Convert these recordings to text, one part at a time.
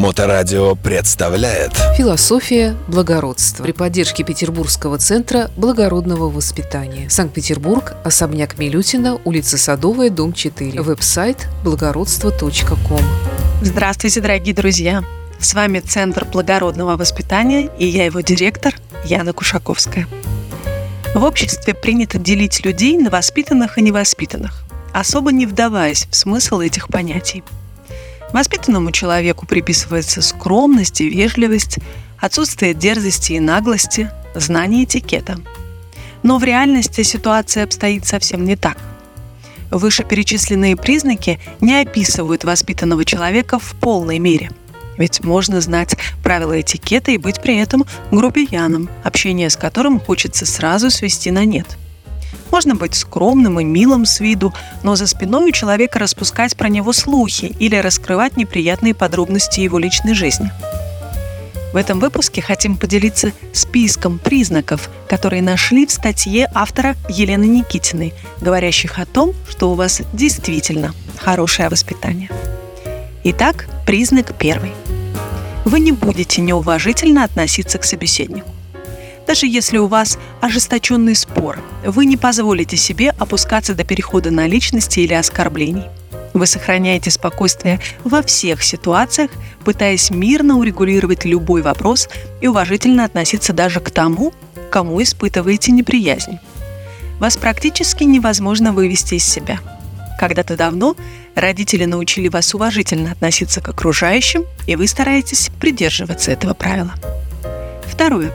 Моторадио представляет Философия благородства при поддержке Петербургского центра благородного воспитания. Санкт-Петербург, особняк Милютина, улица Садовая, дом 4. Веб-сайт благородство.ком. Здравствуйте, дорогие друзья! С вами Центр благородного воспитания и я его директор Яна Кушаковская. В обществе принято делить людей на воспитанных и невоспитанных, особо не вдаваясь в смысл этих понятий – Воспитанному человеку приписывается скромность и вежливость, отсутствие дерзости и наглости, знание этикета. Но в реальности ситуация обстоит совсем не так. Вышеперечисленные признаки не описывают воспитанного человека в полной мере. Ведь можно знать правила этикета и быть при этом грубияном, общение с которым хочется сразу свести на нет – можно быть скромным и милым с виду, но за спиной у человека распускать про него слухи или раскрывать неприятные подробности его личной жизни. В этом выпуске хотим поделиться списком признаков, которые нашли в статье автора Елены Никитиной, говорящих о том, что у вас действительно хорошее воспитание. Итак, признак первый. Вы не будете неуважительно относиться к собеседнику. Даже если у вас ожесточенный спор, вы не позволите себе опускаться до перехода на личности или оскорблений. Вы сохраняете спокойствие во всех ситуациях, пытаясь мирно урегулировать любой вопрос и уважительно относиться даже к тому, кому испытываете неприязнь. Вас практически невозможно вывести из себя. Когда-то давно родители научили вас уважительно относиться к окружающим, и вы стараетесь придерживаться этого правила. Второе.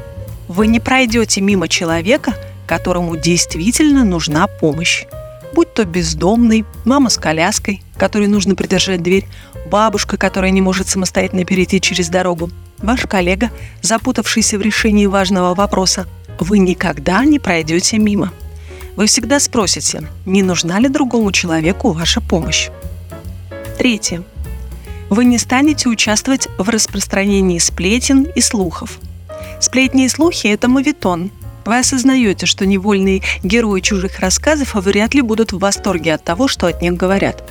Вы не пройдете мимо человека, которому действительно нужна помощь. Будь то бездомный, мама с коляской, которой нужно придержать дверь, бабушка, которая не может самостоятельно перейти через дорогу, ваш коллега, запутавшийся в решении важного вопроса, вы никогда не пройдете мимо. Вы всегда спросите, не нужна ли другому человеку ваша помощь. Третье. Вы не станете участвовать в распространении сплетен и слухов – Сплетни и слухи – это мавитон. Вы осознаете, что невольные герои чужих рассказов вряд ли будут в восторге от того, что от них говорят.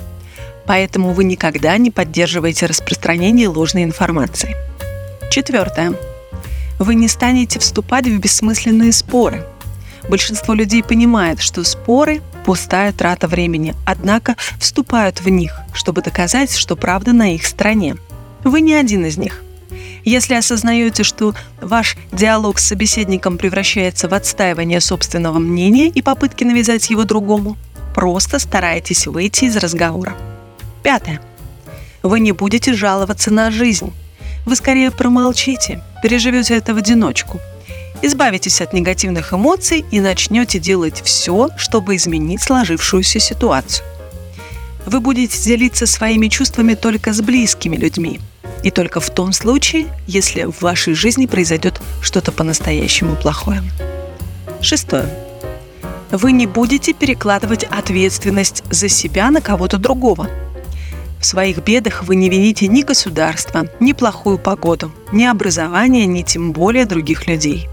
Поэтому вы никогда не поддерживаете распространение ложной информации. Четвертое. Вы не станете вступать в бессмысленные споры. Большинство людей понимает, что споры – пустая трата времени, однако вступают в них, чтобы доказать, что правда на их стороне. Вы не один из них – если осознаете, что ваш диалог с собеседником превращается в отстаивание собственного мнения и попытки навязать его другому, просто старайтесь выйти из разговора. Пятое. Вы не будете жаловаться на жизнь. Вы скорее промолчите, переживете это в одиночку. Избавитесь от негативных эмоций и начнете делать все, чтобы изменить сложившуюся ситуацию. Вы будете делиться своими чувствами только с близкими людьми – и только в том случае, если в вашей жизни произойдет что-то по-настоящему плохое. Шестое. Вы не будете перекладывать ответственность за себя на кого-то другого. В своих бедах вы не вините ни государство, ни плохую погоду, ни образование, ни тем более других людей.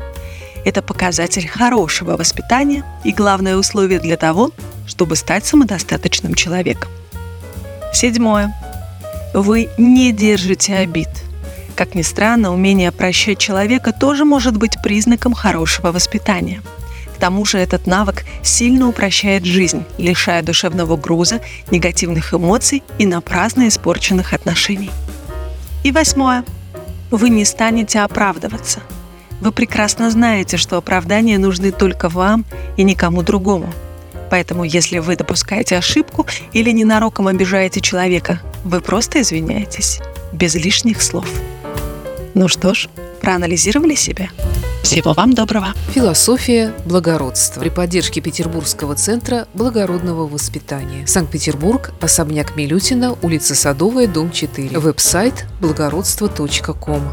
Это показатель хорошего воспитания и главное условие для того, чтобы стать самодостаточным человеком. Седьмое вы не держите обид. Как ни странно, умение прощать человека тоже может быть признаком хорошего воспитания. К тому же этот навык сильно упрощает жизнь, лишая душевного груза, негативных эмоций и напрасно испорченных отношений. И восьмое. Вы не станете оправдываться. Вы прекрасно знаете, что оправдания нужны только вам и никому другому. Поэтому, если вы допускаете ошибку или ненароком обижаете человека, вы просто извиняетесь, без лишних слов. Ну что ж, проанализировали себя? Всего вам доброго. Философия благородства при поддержке Петербургского центра благородного воспитания. Санкт-Петербург, особняк Милютина, улица Садовая, дом 4. Веб-сайт благородство.ком.